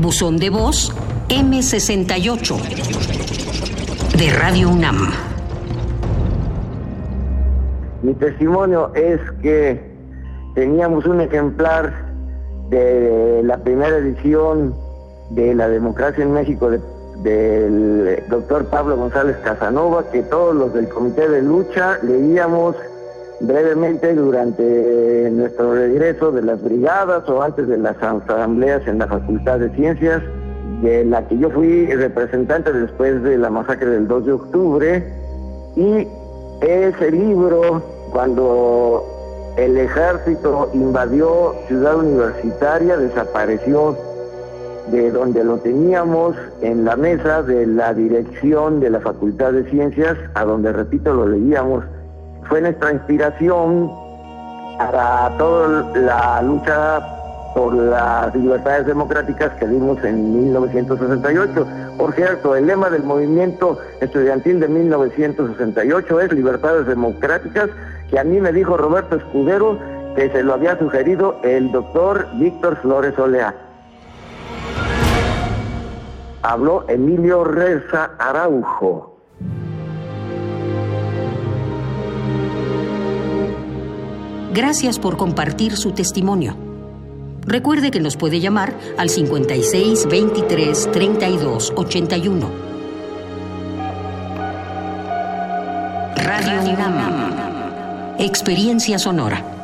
Buzón de voz M68 de Radio UNAM. Mi testimonio es que teníamos un ejemplar de la primera edición de la democracia en México del doctor Pablo González Casanova, que todos los del comité de lucha leíamos brevemente durante nuestro regreso de las brigadas o antes de las asambleas en la Facultad de Ciencias, de la que yo fui representante después de la masacre del 2 de octubre, y ese libro, cuando el ejército invadió Ciudad Universitaria, desapareció de donde lo teníamos en la mesa de la dirección de la Facultad de Ciencias, a donde, repito, lo leíamos. Fue nuestra inspiración para toda la lucha por las libertades democráticas que dimos en 1968. Por cierto, el lema del movimiento estudiantil de 1968 es libertades democráticas, que a mí me dijo Roberto Escudero que se lo había sugerido el doctor Víctor Flores Olea. Habló Emilio Reza Araujo. Gracias por compartir su testimonio. Recuerde que nos puede llamar al 56 23 32 81. Radio UNAM. Experiencia sonora.